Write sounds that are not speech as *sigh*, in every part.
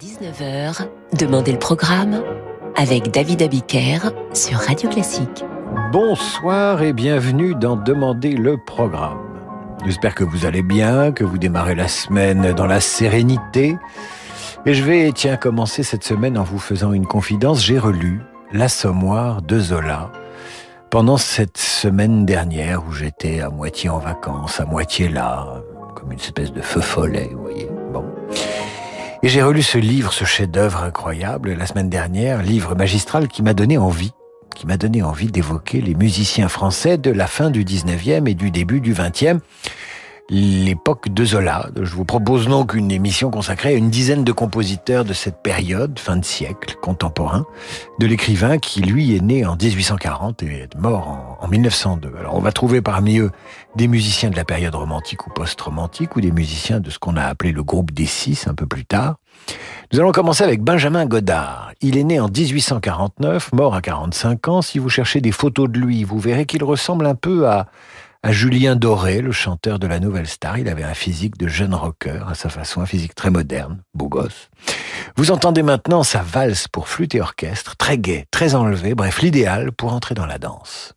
18h-19h, Demandez le programme avec David Abiker sur Radio Classique. Bonsoir et bienvenue dans Demandez le programme. J'espère que vous allez bien, que vous démarrez la semaine dans la sérénité. Et je vais, tiens, commencer cette semaine en vous faisant une confidence. J'ai relu L'Assommoir de Zola pendant cette semaine dernière où j'étais à moitié en vacances, à moitié là, comme une espèce de feu follet, vous voyez. Et j'ai relu ce livre, ce chef-d'œuvre incroyable, la semaine dernière, livre magistral qui m'a donné envie, qui m'a donné envie d'évoquer les musiciens français de la fin du 19e et du début du 20e l'époque de Zola. Je vous propose donc une émission consacrée à une dizaine de compositeurs de cette période, fin de siècle, contemporain, de l'écrivain qui, lui, est né en 1840 et est mort en, 1902. Alors, on va trouver parmi eux des musiciens de la période romantique ou post-romantique, ou des musiciens de ce qu'on a appelé le groupe des six un peu plus tard. Nous allons commencer avec Benjamin Godard. Il est né en 1849, mort à 45 ans. Si vous cherchez des photos de lui, vous verrez qu'il ressemble un peu à Julien Doré, le chanteur de la Nouvelle Star. Il avait un physique de jeune rocker, à sa façon, un physique très moderne, beau gosse. Vous entendez maintenant sa valse pour flûte et orchestre, très gai, très enlevé, bref, l'idéal pour entrer dans la danse.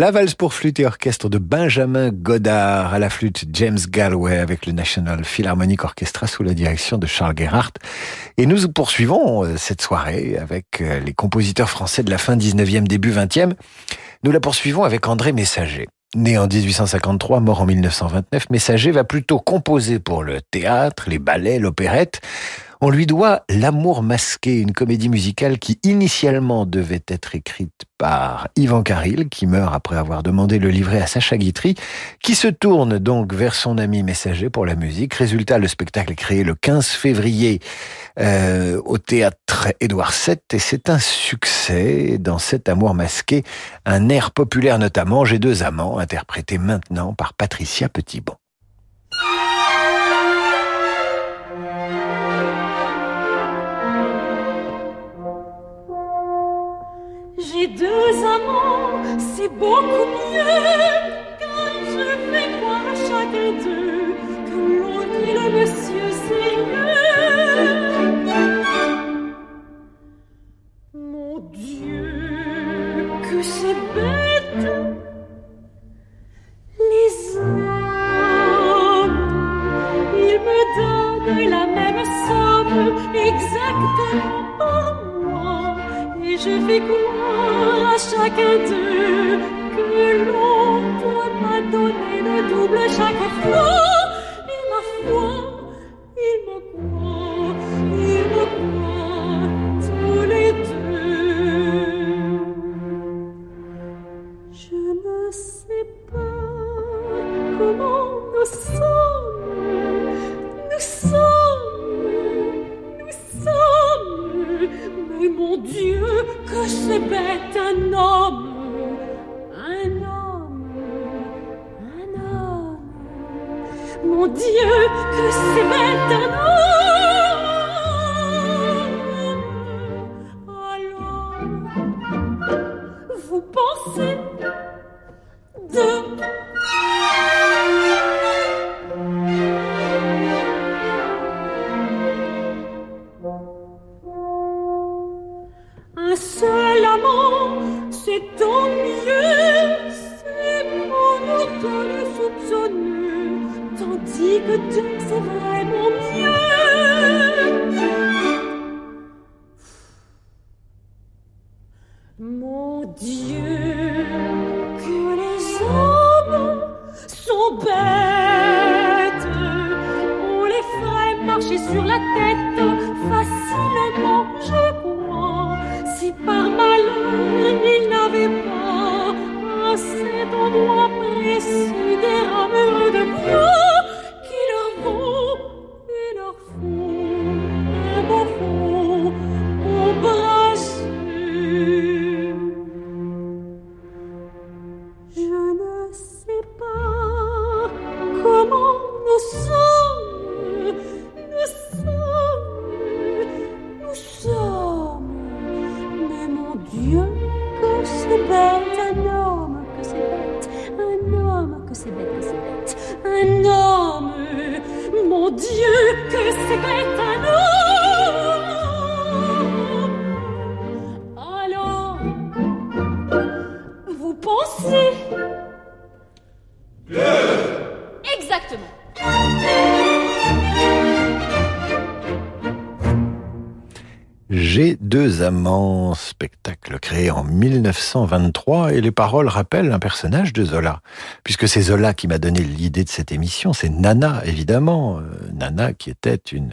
La valse pour flûte et orchestre de Benjamin Godard, à la flûte James Galway avec le National Philharmonic Orchestra sous la direction de Charles Gerhardt. Et nous poursuivons euh, cette soirée avec euh, les compositeurs français de la fin 19e, début 20e. Nous la poursuivons avec André Messager. Né en 1853, mort en 1929, Messager va plutôt composer pour le théâtre, les ballets, l'opérette. On lui doit L'amour masqué, une comédie musicale qui initialement devait être écrite par Ivan Caril, qui meurt après avoir demandé le livret à Sacha Guitry, qui se tourne donc vers son ami messager pour la musique. Résultat, le spectacle est créé le 15 février euh, au théâtre Édouard VII et c'est un succès dans cet amour masqué, un air populaire notamment, J'ai deux amants, interprété maintenant par Patricia Petitbon. Deux amants, c'est beaucoup mieux, Mon Dieu, que les hommes sont bêtes, on les ferait marcher sur la tête facilement, je crois, si par malheur ils n'avaient pas à cet endroit précis des rameurs de bois 1923 et les paroles rappellent un personnage de Zola. Puisque c'est Zola qui m'a donné l'idée de cette émission, c'est Nana, évidemment. Euh, Nana qui était une,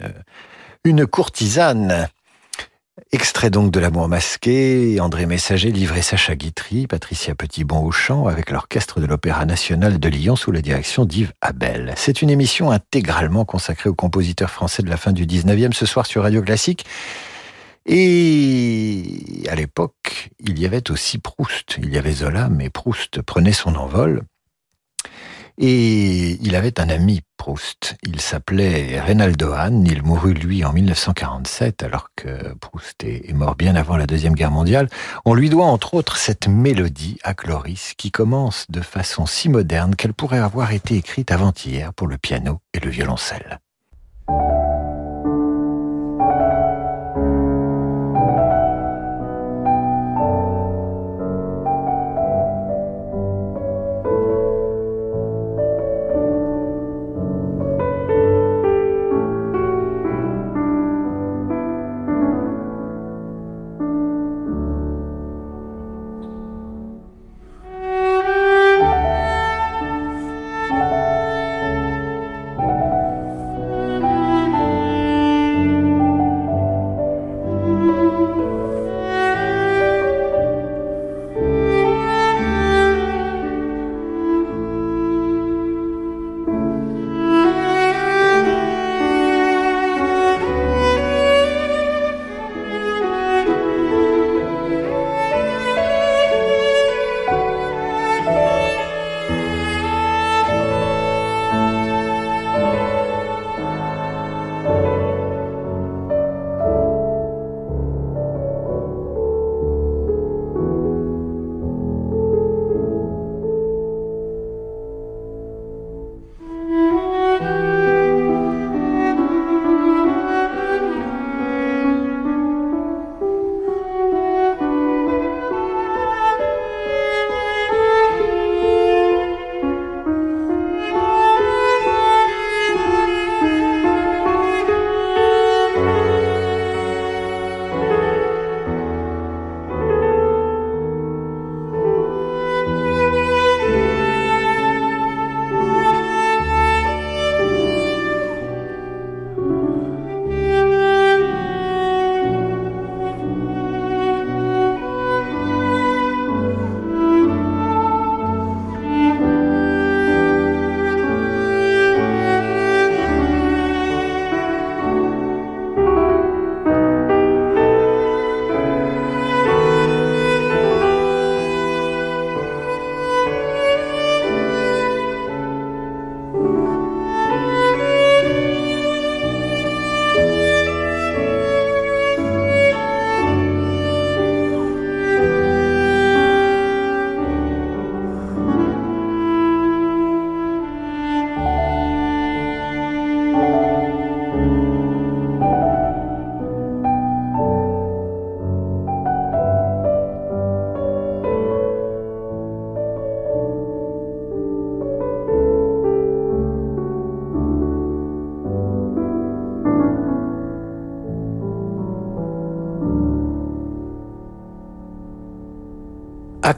une courtisane. Extrait donc de L'amour masqué, André Messager livrait Sacha Guitry, Patricia Petitbon au chant avec l'orchestre de l'Opéra national de Lyon sous la direction d'Yves Abel. C'est une émission intégralement consacrée aux compositeurs français de la fin du 19e ce soir sur Radio Classique. Et à l'époque, il y avait aussi Proust. Il y avait Zola, mais Proust prenait son envol. Et il avait un ami, Proust. Il s'appelait Reynaldo Hahn. Il mourut, lui, en 1947, alors que Proust est mort bien avant la Deuxième Guerre mondiale. On lui doit, entre autres, cette mélodie à Cloris qui commence de façon si moderne qu'elle pourrait avoir été écrite avant-hier pour le piano et le violoncelle.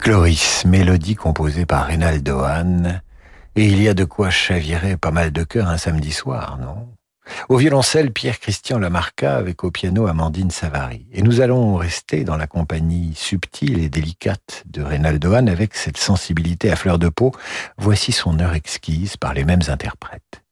Chloris, mélodie composée par Reynaldo Hahn, et il y a de quoi chavirer pas mal de cœur un samedi soir, non? Au violoncelle, Pierre-Christian Lamarca avec au piano Amandine Savary. Et nous allons rester dans la compagnie subtile et délicate de Reynaldo Hahn avec cette sensibilité à fleur de peau. Voici son heure exquise par les mêmes interprètes.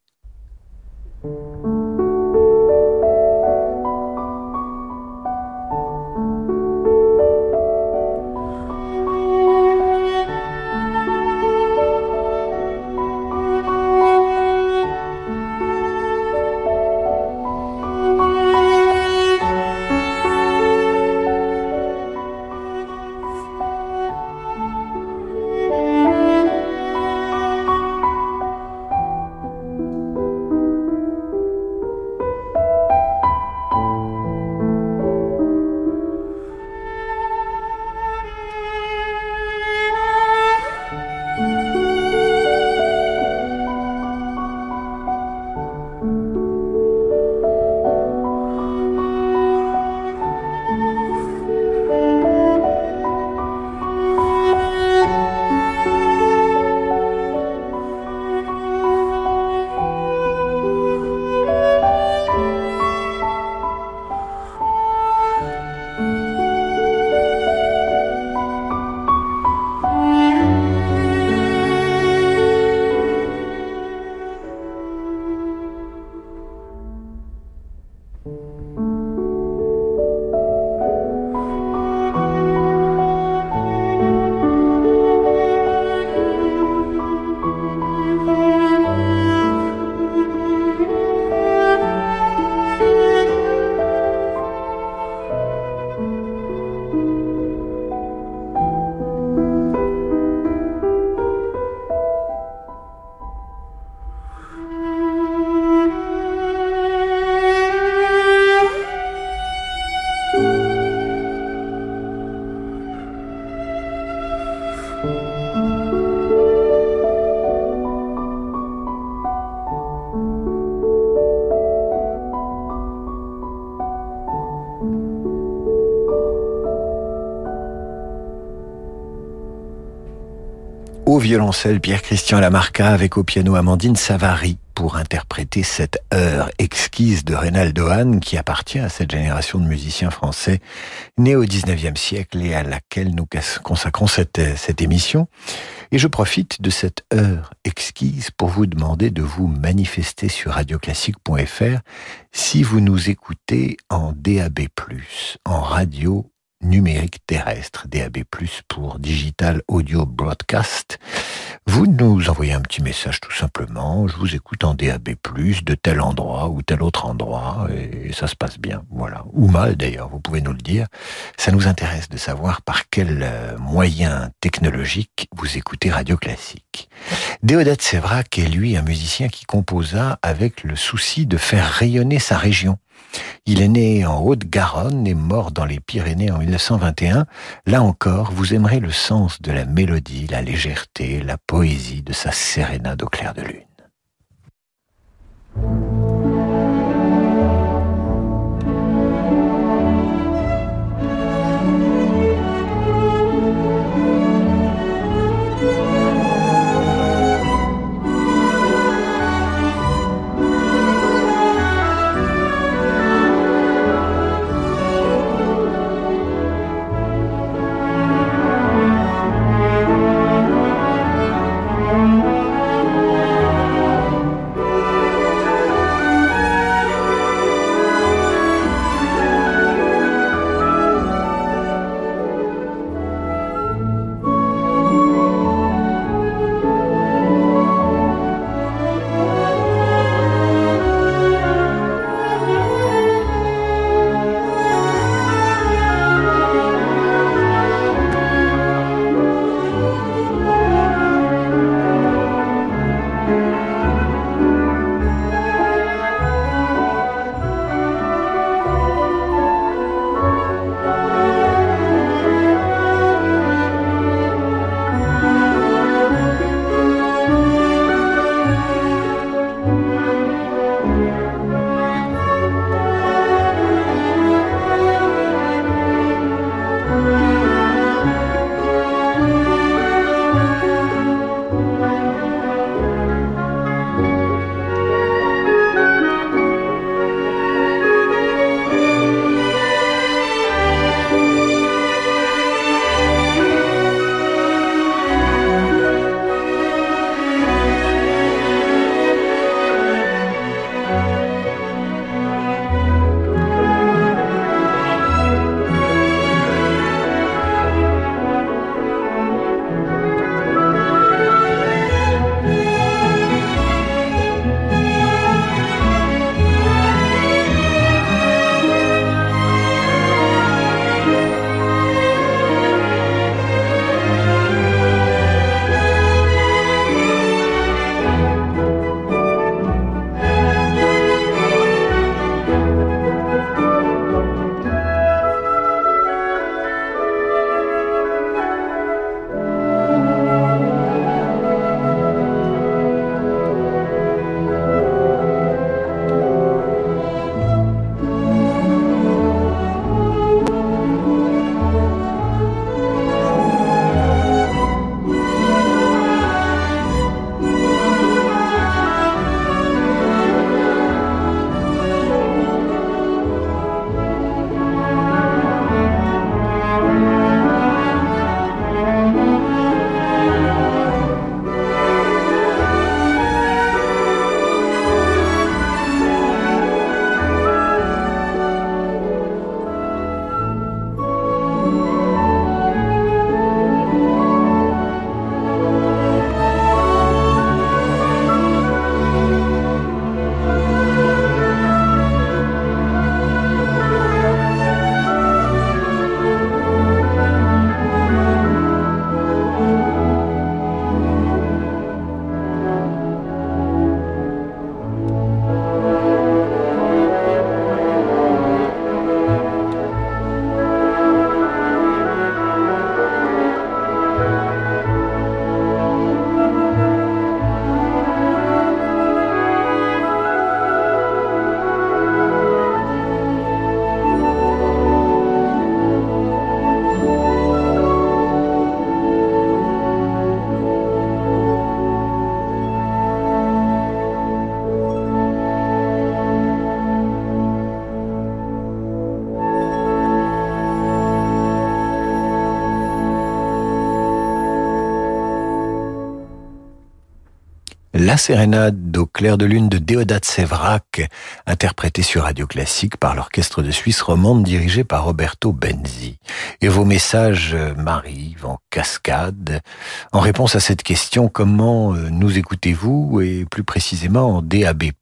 Violoncelle Pierre-Christian Lamarca avec au piano Amandine Savary pour interpréter cette heure exquise de Reynaldo Hahn qui appartient à cette génération de musiciens français nés au 19e siècle et à laquelle nous consacrons cette, cette émission. Et je profite de cette heure exquise pour vous demander de vous manifester sur radioclassique.fr si vous nous écoutez en DAB+, en radio numérique terrestre, DAB+, pour Digital Audio Broadcast. Vous nous envoyez un petit message tout simplement, je vous écoute en DAB+, de tel endroit ou tel autre endroit, et ça se passe bien, voilà. Ou mal d'ailleurs, vous pouvez nous le dire. Ça nous intéresse de savoir par quel euh, moyen technologique vous écoutez Radio Classique. Déodate Sévrac est lui un musicien qui composa avec le souci de faire rayonner sa région. Il est né en Haute-Garonne et mort dans les Pyrénées en 1921. Là encore, vous aimerez le sens de la mélodie, la légèreté, la poésie de sa sérénade au clair de lune. Sérénade au clair de lune de Déodat Sévrac, interprétée sur Radio Classique par l'orchestre de Suisse romande dirigé par Roberto Benzi. Et vos messages m'arrivent en cascade. En réponse à cette question, comment euh, nous écoutez-vous? Et plus précisément en DAB+.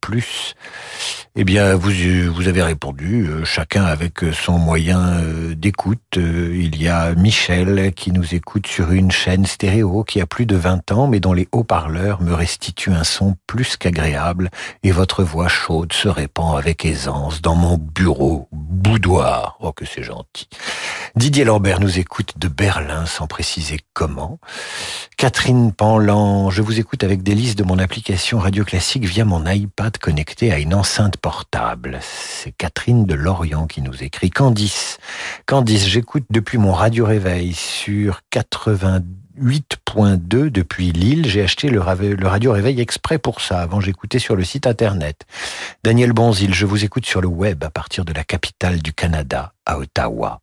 Eh bien, vous, vous avez répondu, euh, chacun avec son moyen euh, d'écoute. Il y a Michel qui nous écoute sur une chaîne stéréo qui a plus de 20 ans, mais dont les haut-parleurs me restituent un son plus qu'agréable et votre voix chaude se répand avec aisance dans mon bureau, boudoir. Oh, que c'est gentil. Didier Lambert nous écoute de Berlin sans préciser comment. Catherine Panlan, je vous écoute avec délice de mon application Radio Classique via mon iPad connecté à une enceinte C'est Catherine de Lorient qui nous écrit. Candice, Candice, j'écoute depuis mon radio réveil sur 82 8.2 depuis Lille. J'ai acheté le, radio réveil exprès pour ça. Avant, j'écoutais sur le site internet. Daniel Bonzil, je vous écoute sur le web à partir de la capitale du Canada, à Ottawa.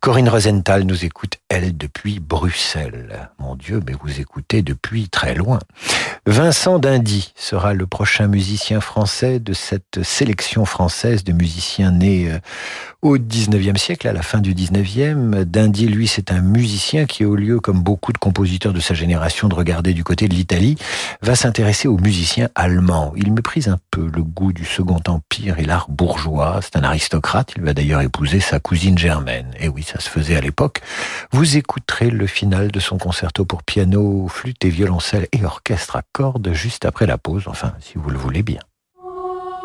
Corinne Rosenthal nous écoute, elle, depuis Bruxelles. Mon Dieu, mais vous écoutez depuis très loin. Vincent Dindy sera le prochain musicien français de cette sélection française de musiciens nés euh, au 19e siècle, à la fin du 19e. Dindy, lui, c'est un musicien qui, au lieu, comme beaucoup de compositeurs de sa génération, de regarder du côté de l'Italie, va s'intéresser aux musiciens allemands. Il méprise un peu le goût du Second Empire et l'art bourgeois. C'est un aristocrate. Il va d'ailleurs épouser sa cousine germaine. Et oui, ça se faisait à l'époque. Vous écouterez le final de son concerto pour piano, flûte et violoncelle et orchestre à cordes juste après la pause, enfin, si vous le voulez bien.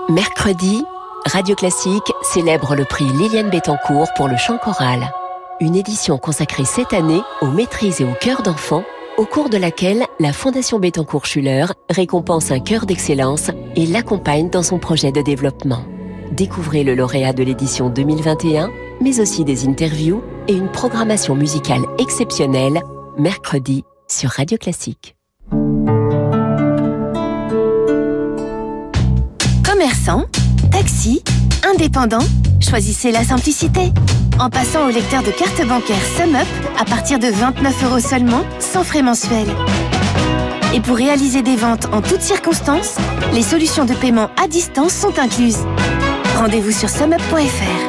Mercredi, Radio Classique célèbre le prix Liliane Bettencourt pour le chant choral. Une édition consacrée cette année aux maîtrises et aux chœurs d'enfants, au cours de laquelle la Fondation Bettencourt-Schuller récompense un chœur d'excellence et l'accompagne dans son projet de développement. Découvrez le lauréat de l'édition 2021, mais aussi des interviews et une programmation musicale exceptionnelle, mercredi sur Radio Classique. Commerçant Taxi Indépendant Choisissez la simplicité. En passant au lecteur de carte bancaire SumUp à partir de 29 euros seulement, sans frais mensuels. Et pour réaliser des ventes en toutes circonstances, les solutions de paiement à distance sont incluses. Rendez-vous sur sumup.fr.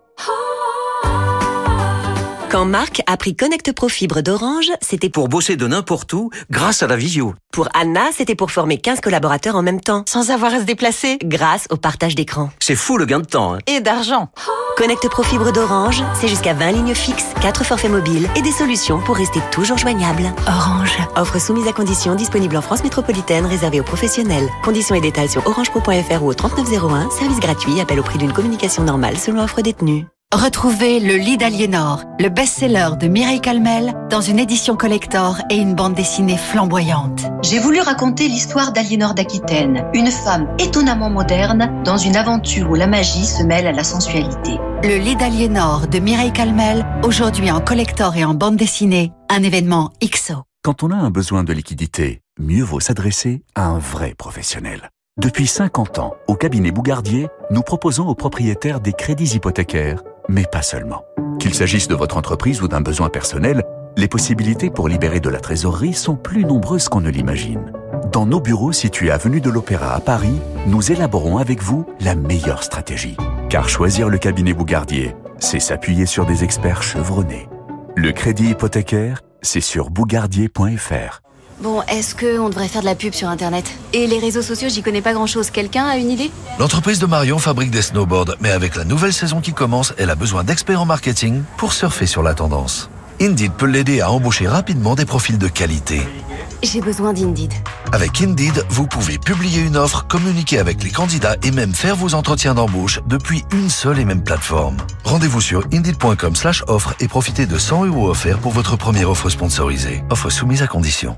Quand Marc a pris Connect Pro Fibre d'Orange, c'était pour bosser de n'importe où grâce à la visio. Pour Anna, c'était pour former 15 collaborateurs en même temps. Sans avoir à se déplacer. Grâce au partage d'écran. C'est fou le gain de temps. Hein. Et d'argent. Connect Pro Fibre d'Orange, c'est jusqu'à 20 lignes fixes, 4 forfaits mobiles et des solutions pour rester toujours joignable. Orange. Offre soumise à conditions disponible en France métropolitaine réservée aux professionnels. Conditions et détails sur orangepro.fr ou au 3901. Service gratuit, appel au prix d'une communication normale selon offre détenue. Retrouvez Le lit d'Aliénor, le best-seller de Mireille Calmel, dans une édition collector et une bande dessinée flamboyante. J'ai voulu raconter l'histoire d'Aliénor d'Aquitaine, une femme étonnamment moderne dans une aventure où la magie se mêle à la sensualité. Le lit d'Aliénor de Mireille Calmel, aujourd'hui en collector et en bande dessinée, un événement XO. Quand on a un besoin de liquidité, mieux vaut s'adresser à un vrai professionnel. Depuis 50 ans, au cabinet Bougardier, nous proposons aux propriétaires des crédits hypothécaires mais pas seulement. Qu'il s'agisse de votre entreprise ou d'un besoin personnel, les possibilités pour libérer de la trésorerie sont plus nombreuses qu'on ne l'imagine. Dans nos bureaux situés avenue de l'Opéra à Paris, nous élaborons avec vous la meilleure stratégie. Car choisir le cabinet Bougardier, c'est s'appuyer sur des experts chevronnés. Le crédit hypothécaire, c'est sur bougardier.fr. Bon, est-ce qu'on devrait faire de la pub sur Internet Et les réseaux sociaux, j'y connais pas grand-chose. Quelqu'un a une idée? L'entreprise de Marion fabrique des snowboards, mais avec la nouvelle saison qui commence, elle a besoin d'experts en marketing pour surfer sur la tendance. Indeed peut l'aider à embaucher rapidement des profils de qualité. J'ai besoin d'Indeed. Avec Indeed, vous pouvez publier une offre, communiquer avec les candidats et même faire vos entretiens d'embauche depuis une seule et même plateforme. Rendez-vous sur indeed.com slash offre et profitez de 100 euros offerts pour votre première offre sponsorisée. Offre soumise à condition.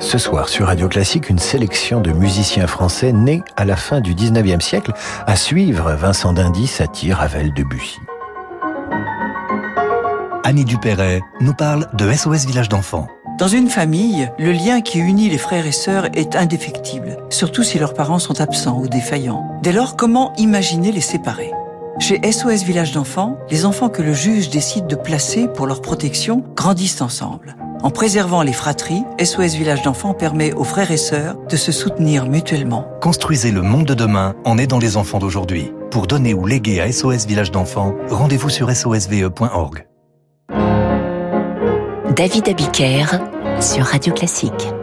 Ce soir sur Radio Classique, une sélection de musiciens français nés à la fin du 19e siècle. À suivre, Vincent Dindy, Satie, Ravel, Debussy. Annie Dupéret nous parle de SOS Village d'enfants. Dans une famille, le lien qui unit les frères et sœurs est indéfectible, surtout si leurs parents sont absents ou défaillants. Dès lors, comment imaginer les séparer? Chez SOS Village d'enfants, les enfants que le juge décide de placer pour leur protection grandissent ensemble. En préservant les fratries, SOS Village d'Enfants permet aux frères et sœurs de se soutenir mutuellement. Construisez le monde de demain en aidant les enfants d'aujourd'hui. Pour donner ou léguer à SOS Village d'Enfants, rendez-vous sur sosve.org. David Abiker sur Radio Classique.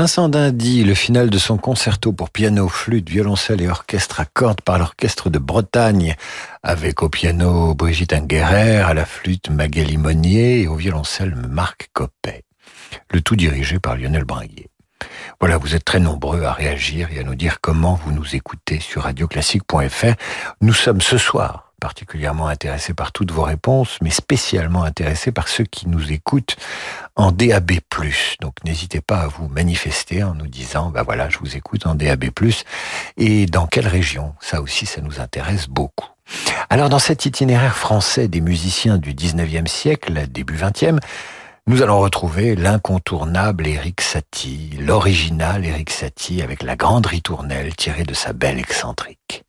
Vincent Dindy, le final de son concerto pour piano, flûte, violoncelle et orchestre à cordes par l'orchestre de Bretagne, avec au piano Brigitte Inguerrer, à la flûte Magali Monnier et au violoncelle Marc Coppet. Le tout dirigé par Lionel Bringuier. Voilà, vous êtes très nombreux à réagir et à nous dire comment vous nous écoutez sur radioclassique.fr. Nous sommes ce soir particulièrement intéressés par toutes vos réponses, mais spécialement intéressés par ceux qui nous écoutent en DAB+. Donc n'hésitez pas à vous manifester en nous disant, bah voilà, je vous écoute en DAB+, et dans quelle région? Ça aussi, ça nous intéresse beaucoup. Alors dans cet itinéraire français des musiciens du 19e siècle, début 20e, nous allons retrouver l'incontournable Éric Satie, l'original Éric Satie avec la grande ritournelle tirée de sa belle excentrique.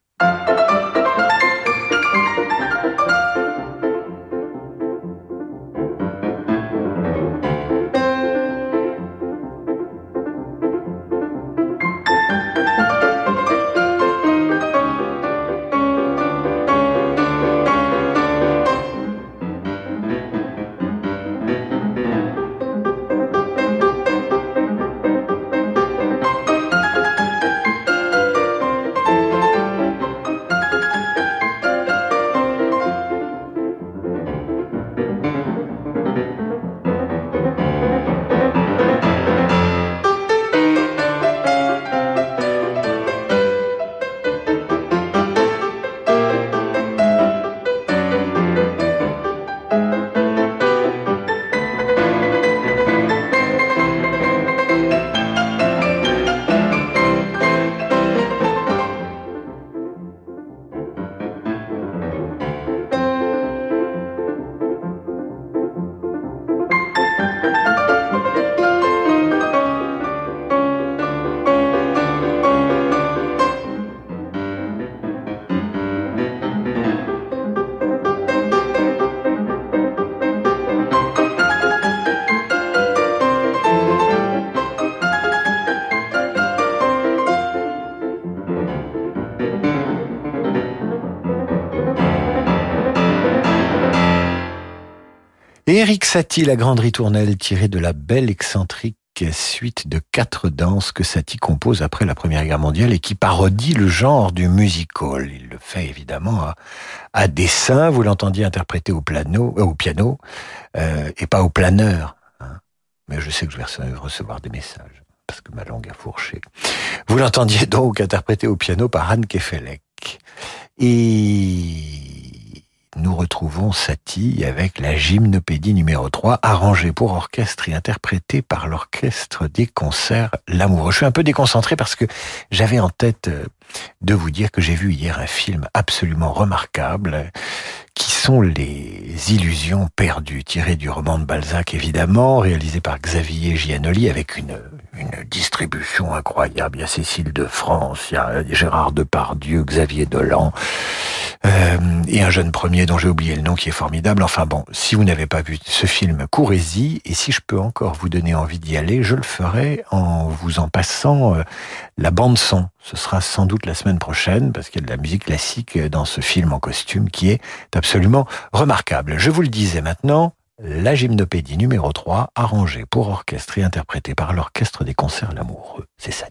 Éric Satie, la grande ritournelle tirée de la belle excentrique suite de quatre danses que Satie compose après la Première Guerre mondiale et qui parodie le genre du musical. Il le fait évidemment à, dessin. Vous l'entendiez interpréter au, euh, piano euh, et pas au planeur. Hein. Mais je sais que je vais recevoir des messages parce que ma langue a fourché. Vous l'entendiez donc interprété au piano par Anne Kefelec. Et nous retrouvons Satie avec la gymnopédie numéro 3, arrangée pour orchestre et interprétée par l'orchestre des concerts L'amour. Je suis un peu déconcentré parce que j'avais en tête euh, de vous dire que j'ai vu hier un film absolument remarquable qui sont les illusions perdues, tirées du roman de Balzac évidemment, réalisé par Xavier Giannoli avec une, distribution incroyable. Il y a Cécile de France, il y a Gérard Depardieu, Xavier Dolan, euh, et un jeune premier dont j'ai oublié le nom qui est formidable. Enfin bon, si vous n'avez pas vu ce film, courez-y, et si je peux encore vous donner envie d'y aller, je le ferai en vous en passant euh, la bande son. Ce sera sans doute la semaine prochaine, parce qu'il y a de la musique classique dans ce film en costume qui est absolument remarquable. Je vous le disais maintenant, la gymnopédie numéro 3, arrangée pour orchestre et interprétée par l'Orchestre des concerts L'Amoureux. C'est ça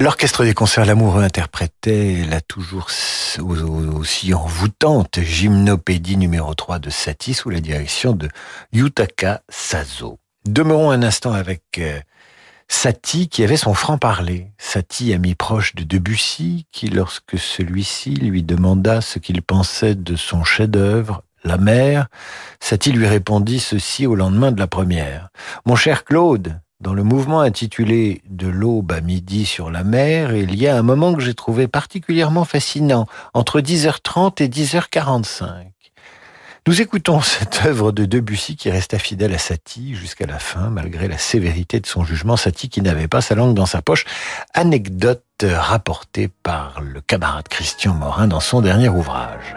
L'orchestre des concerts L'Amoureux interprétait la toujours aussi envoûtante gymnopédie numéro 3 de Satie sous la direction de Yutaka Sazo. Demeurons un instant avec euh, Satie qui avait son franc-parler. Satie, ami proche de Debussy, qui lorsque celui-ci lui demanda ce qu'il pensait de son chef-d'œuvre, La mer, Satie lui répondit ceci au lendemain de la première. Mon cher Claude, dans le mouvement intitulé De l'aube à midi sur la mer, il y a un moment que j'ai trouvé particulièrement fascinant, entre 10h30 et 10h45. Nous écoutons *laughs* cette œuvre de Debussy qui resta fidèle à Satie jusqu'à la fin, malgré la sévérité de son jugement. Satie qui n'avait pas sa langue dans sa poche. Anecdote rapportée par le camarade Christian Morin dans son dernier ouvrage.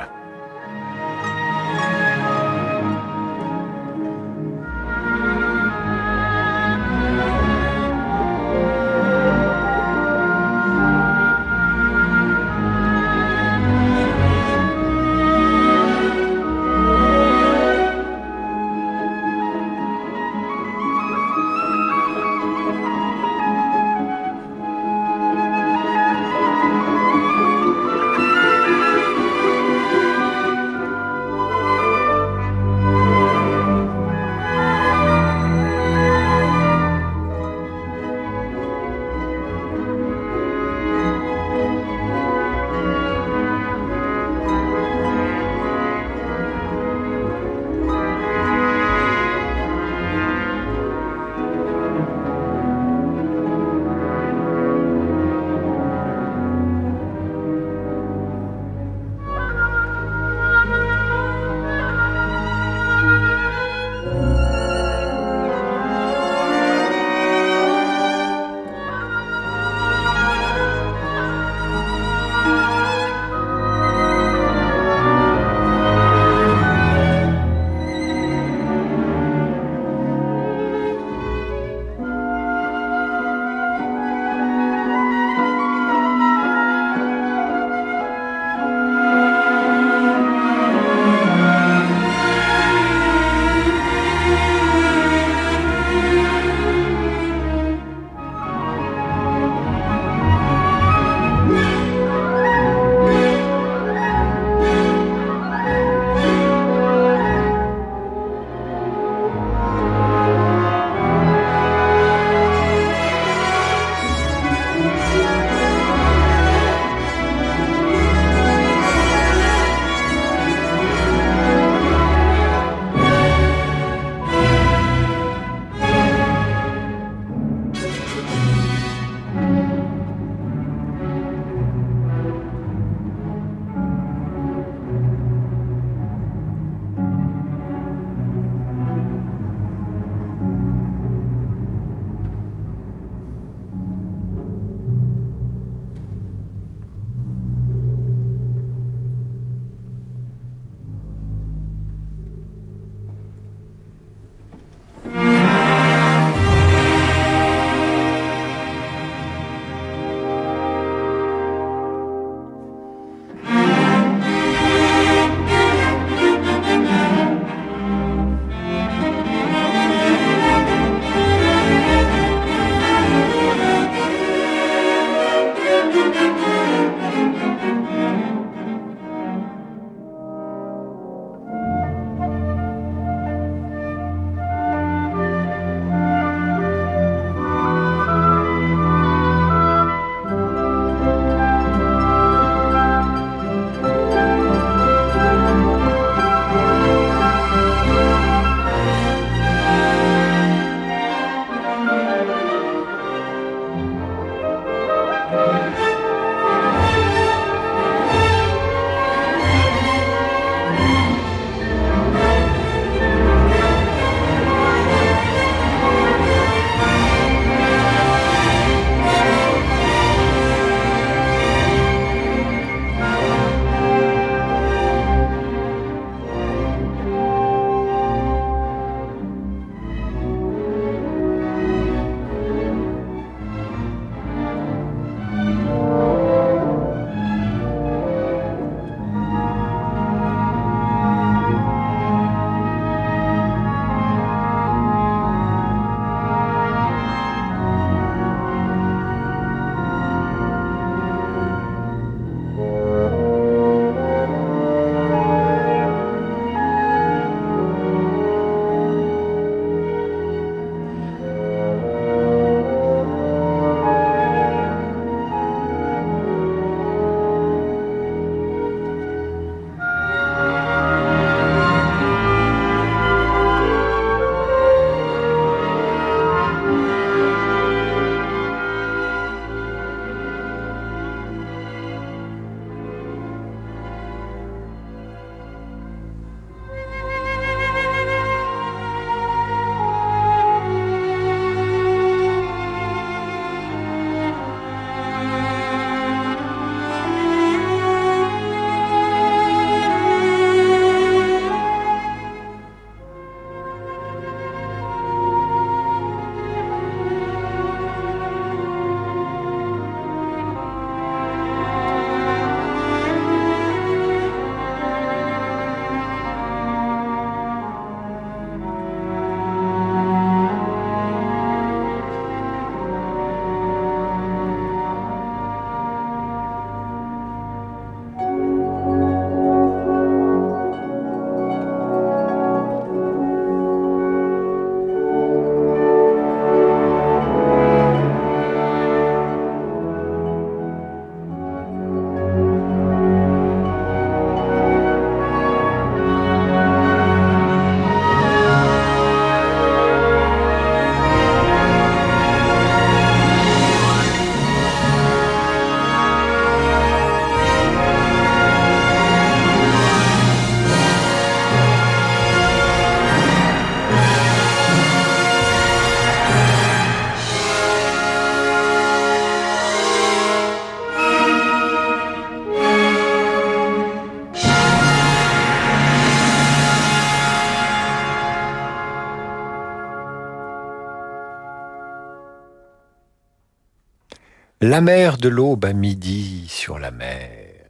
La mer de l'aube à midi sur la mer.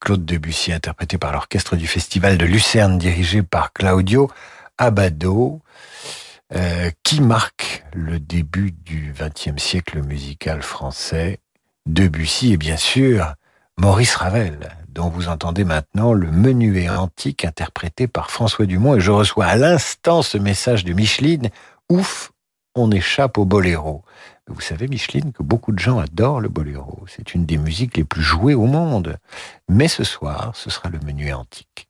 Claude Debussy interprété par l'orchestre du Festival de Lucerne dirigé par Claudio Abado, euh, qui marque le début du XXe siècle musical français. Debussy et bien sûr Maurice Ravel, dont vous entendez maintenant le menuet antique interprété par François Dumont. Et je reçois à l'instant ce message de Micheline. Ouf, on échappe au boléro. Vous savez, Micheline, que beaucoup de gens adorent le boléro. C'est une des musiques les plus jouées au monde. Mais ce soir, ce sera le menuet antique.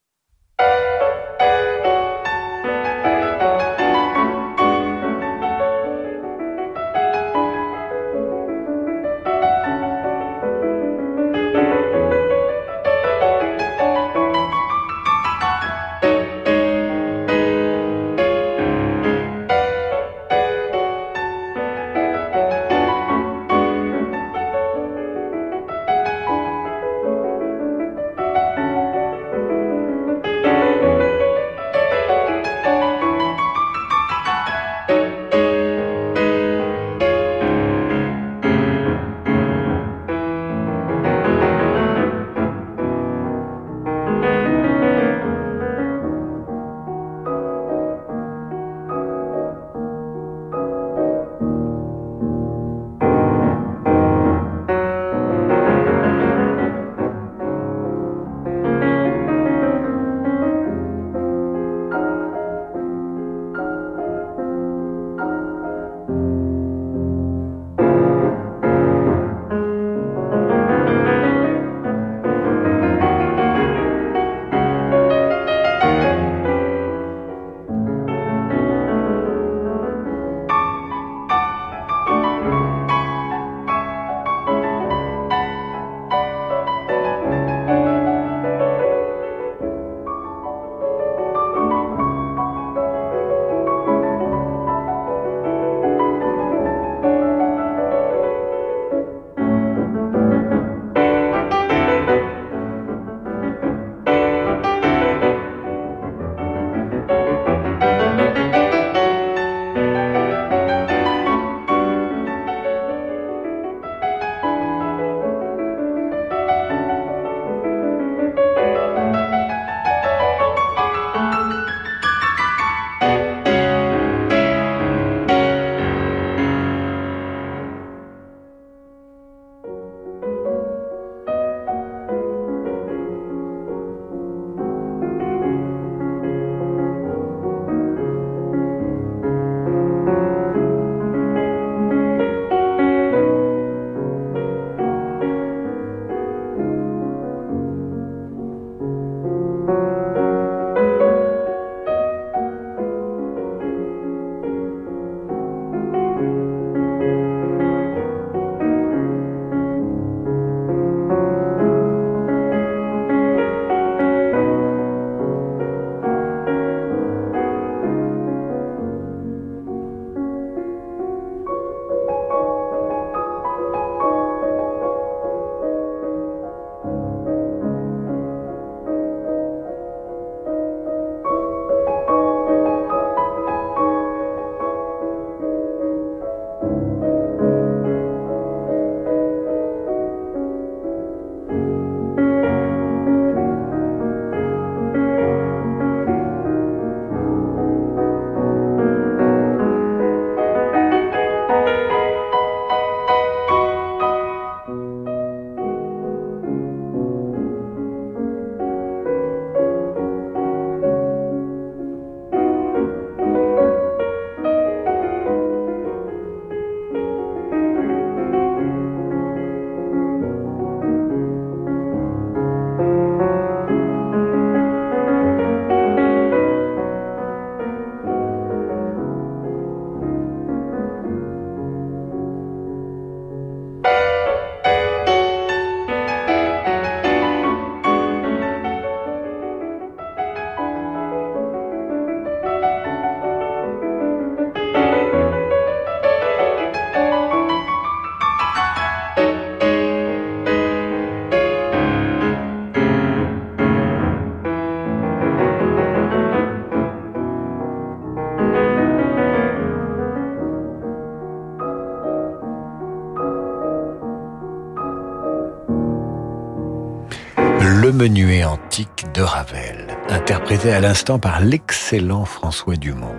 Menuet antique de Ravel, interprété à l'instant par l'excellent François Dumont.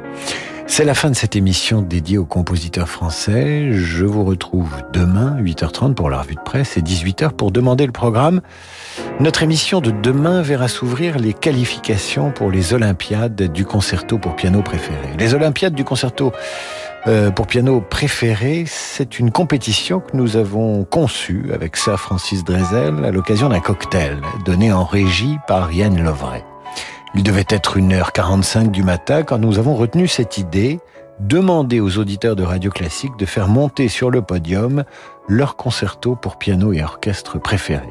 C'est la fin de cette émission dédiée aux compositeurs français. Je vous retrouve demain, 8h30 pour la revue de presse et 18h pour demander le programme. Notre émission de demain verra s'ouvrir les qualifications pour les Olympiades du concerto pour piano préféré. Les Olympiades du concerto euh, pour piano préféré, c'est une compétition que nous avons conçue avec Sir Francis Drezel à l'occasion d'un cocktail donné en régie par Yann Lovray. Il devait être 1h45 du matin quand nous avons retenu cette idée, demander aux auditeurs de Radio Classique de faire monter sur le podium leur concerto pour piano et orchestre préféré.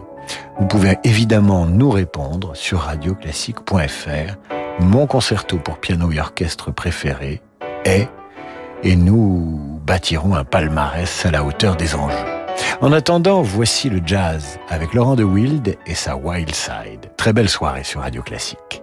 Vous pouvez évidemment nous répondre sur radioclassique.fr. Mon concerto pour piano et orchestre préféré est et nous bâtirons un palmarès à la hauteur des enjeux. En attendant, voici le jazz avec Laurent de Wild et sa Wild Side. Très belle soirée sur Radio Classique.